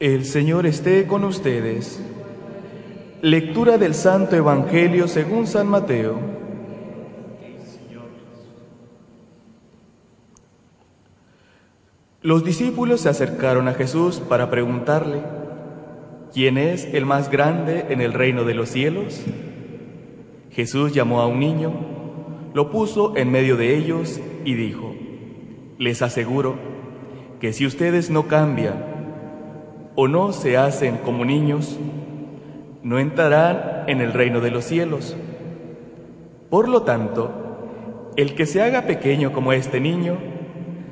El Señor esté con ustedes. Lectura del Santo Evangelio según San Mateo. Los discípulos se acercaron a Jesús para preguntarle, ¿quién es el más grande en el reino de los cielos? Jesús llamó a un niño, lo puso en medio de ellos y dijo, les aseguro que si ustedes no cambian o no se hacen como niños, no entrarán en el reino de los cielos. Por lo tanto, el que se haga pequeño como este niño,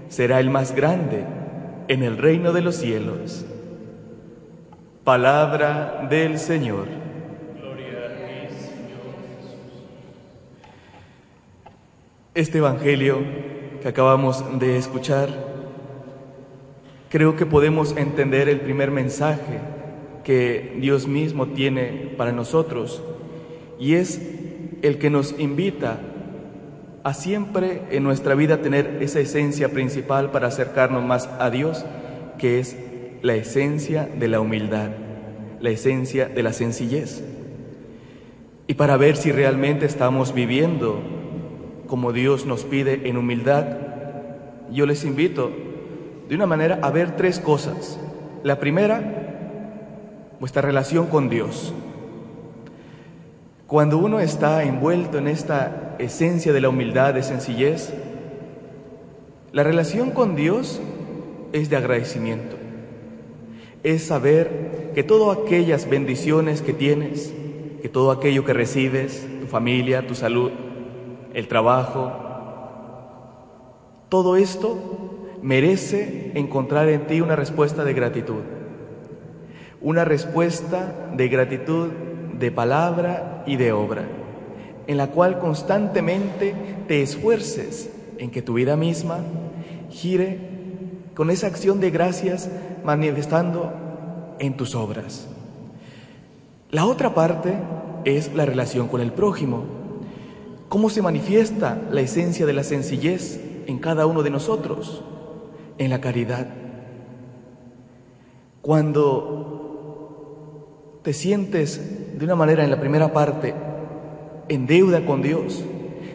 será el más grande en el reino de los cielos. Palabra del Señor. Gloria a ti, Señor Jesús. Este Evangelio que acabamos de escuchar creo que podemos entender el primer mensaje que Dios mismo tiene para nosotros y es el que nos invita a siempre en nuestra vida tener esa esencia principal para acercarnos más a Dios, que es la esencia de la humildad, la esencia de la sencillez. Y para ver si realmente estamos viviendo como Dios nos pide en humildad, yo les invito de una manera a ver tres cosas. La primera, vuestra relación con Dios. Cuando uno está envuelto en esta esencia de la humildad, de sencillez, la relación con Dios es de agradecimiento. Es saber que todas aquellas bendiciones que tienes, que todo aquello que recibes, tu familia, tu salud, el trabajo, todo esto merece encontrar en ti una respuesta de gratitud. Una respuesta de gratitud de palabra y de obra, en la cual constantemente te esfuerces en que tu vida misma gire con esa acción de gracias manifestando en tus obras. La otra parte es la relación con el prójimo. ¿Cómo se manifiesta la esencia de la sencillez en cada uno de nosotros? En la caridad. Cuando te sientes de una manera en la primera parte en deuda con Dios,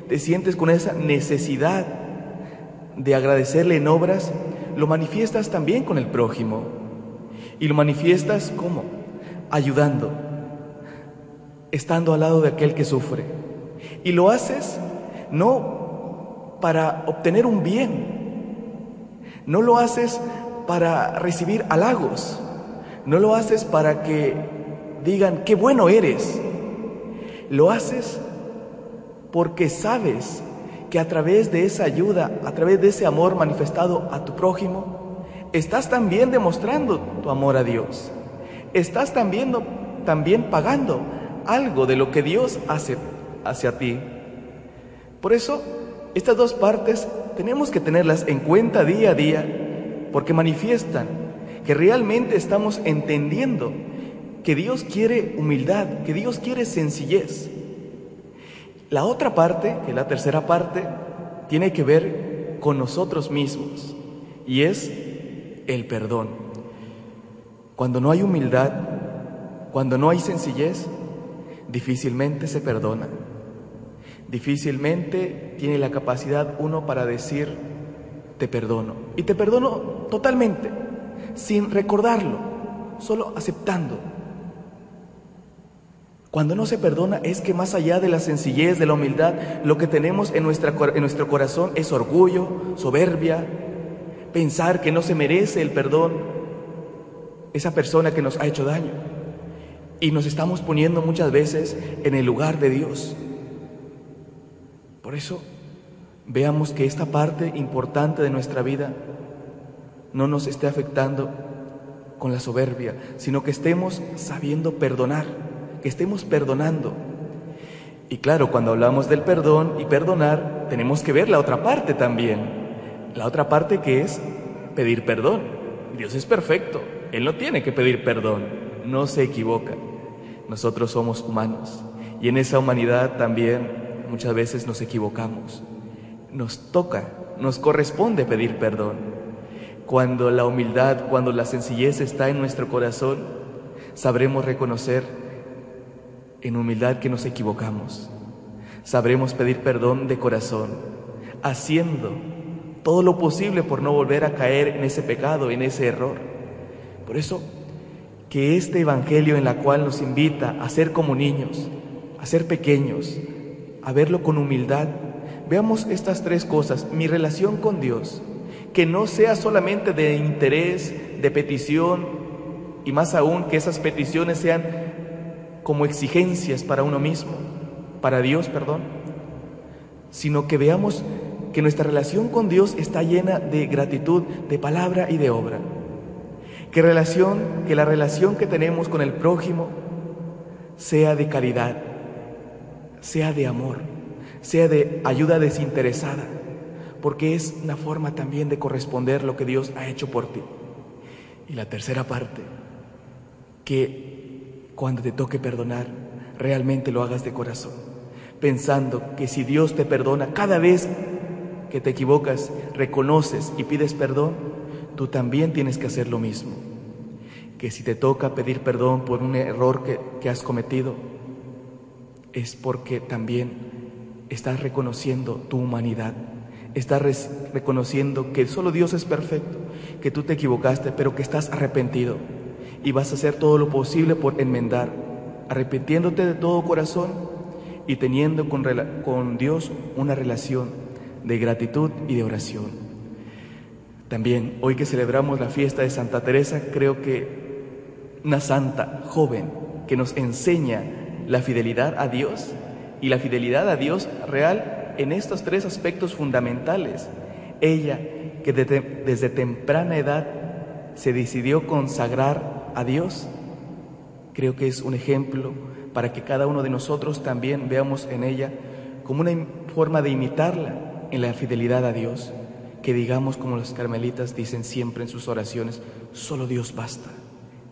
te sientes con esa necesidad de agradecerle en obras, lo manifiestas también con el prójimo. Y lo manifiestas como ayudando, estando al lado de aquel que sufre. Y lo haces no para obtener un bien, no lo haces para recibir halagos. No lo haces para que digan, qué bueno eres. Lo haces porque sabes que a través de esa ayuda, a través de ese amor manifestado a tu prójimo, estás también demostrando tu amor a Dios. Estás también, también pagando algo de lo que Dios hace hacia ti. Por eso, estas dos partes tenemos que tenerlas en cuenta día a día porque manifiestan que realmente estamos entendiendo que Dios quiere humildad, que Dios quiere sencillez. La otra parte, que la tercera parte, tiene que ver con nosotros mismos y es el perdón. Cuando no hay humildad, cuando no hay sencillez, difícilmente se perdona. Difícilmente tiene la capacidad uno para decir, te perdono. Y te perdono totalmente, sin recordarlo, solo aceptando. Cuando no se perdona es que más allá de la sencillez, de la humildad, lo que tenemos en, nuestra, en nuestro corazón es orgullo, soberbia, pensar que no se merece el perdón esa persona que nos ha hecho daño. Y nos estamos poniendo muchas veces en el lugar de Dios. Por eso, veamos que esta parte importante de nuestra vida no nos esté afectando con la soberbia, sino que estemos sabiendo perdonar, que estemos perdonando. Y claro, cuando hablamos del perdón y perdonar, tenemos que ver la otra parte también. La otra parte que es pedir perdón. Dios es perfecto, Él no tiene que pedir perdón, no se equivoca. Nosotros somos humanos y en esa humanidad también muchas veces nos equivocamos. Nos toca, nos corresponde pedir perdón. Cuando la humildad, cuando la sencillez está en nuestro corazón, sabremos reconocer en humildad que nos equivocamos. Sabremos pedir perdón de corazón, haciendo todo lo posible por no volver a caer en ese pecado, en ese error. Por eso, que este Evangelio en la cual nos invita a ser como niños, a ser pequeños, a verlo con humildad, veamos estas tres cosas. Mi relación con Dios, que no sea solamente de interés, de petición, y más aún que esas peticiones sean como exigencias para uno mismo, para Dios, perdón, sino que veamos que nuestra relación con Dios está llena de gratitud, de palabra y de obra. Que relación, que la relación que tenemos con el prójimo sea de caridad, sea de amor, sea de ayuda desinteresada, porque es una forma también de corresponder lo que Dios ha hecho por ti. Y la tercera parte, que cuando te toque perdonar, realmente lo hagas de corazón, pensando que si Dios te perdona cada vez que te equivocas, reconoces y pides perdón, tú también tienes que hacer lo mismo. Que si te toca pedir perdón por un error que, has cometido, es porque también estás reconociendo tu humanidad, estás reconociendo que solo Dios es perfecto, que tú te equivocaste, pero que estás arrepentido y vas a hacer todo lo posible por enmendar, arrepintiéndote de todo corazón y teniendo con, con Dios una relación de gratitud y de oración. También, hoy que celebramos la fiesta de Santa Teresa, creo que una santa joven que nos enseña la fidelidad a Dios y la fidelidad a Dios real en estos tres aspectos fundamentales. Ella, que desde, temprana edad se decidió consagrar a Dios, creo que es un ejemplo para que cada uno de nosotros también veamos en ella como una forma de imitarla en la fidelidad a Dios, que digamos como los carmelitas dicen siempre en sus oraciones, solo Dios basta,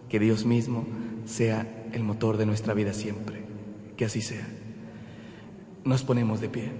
que Dios mismo sea el motor de nuestra vida siempre, que así sea. Nos ponemos de pie.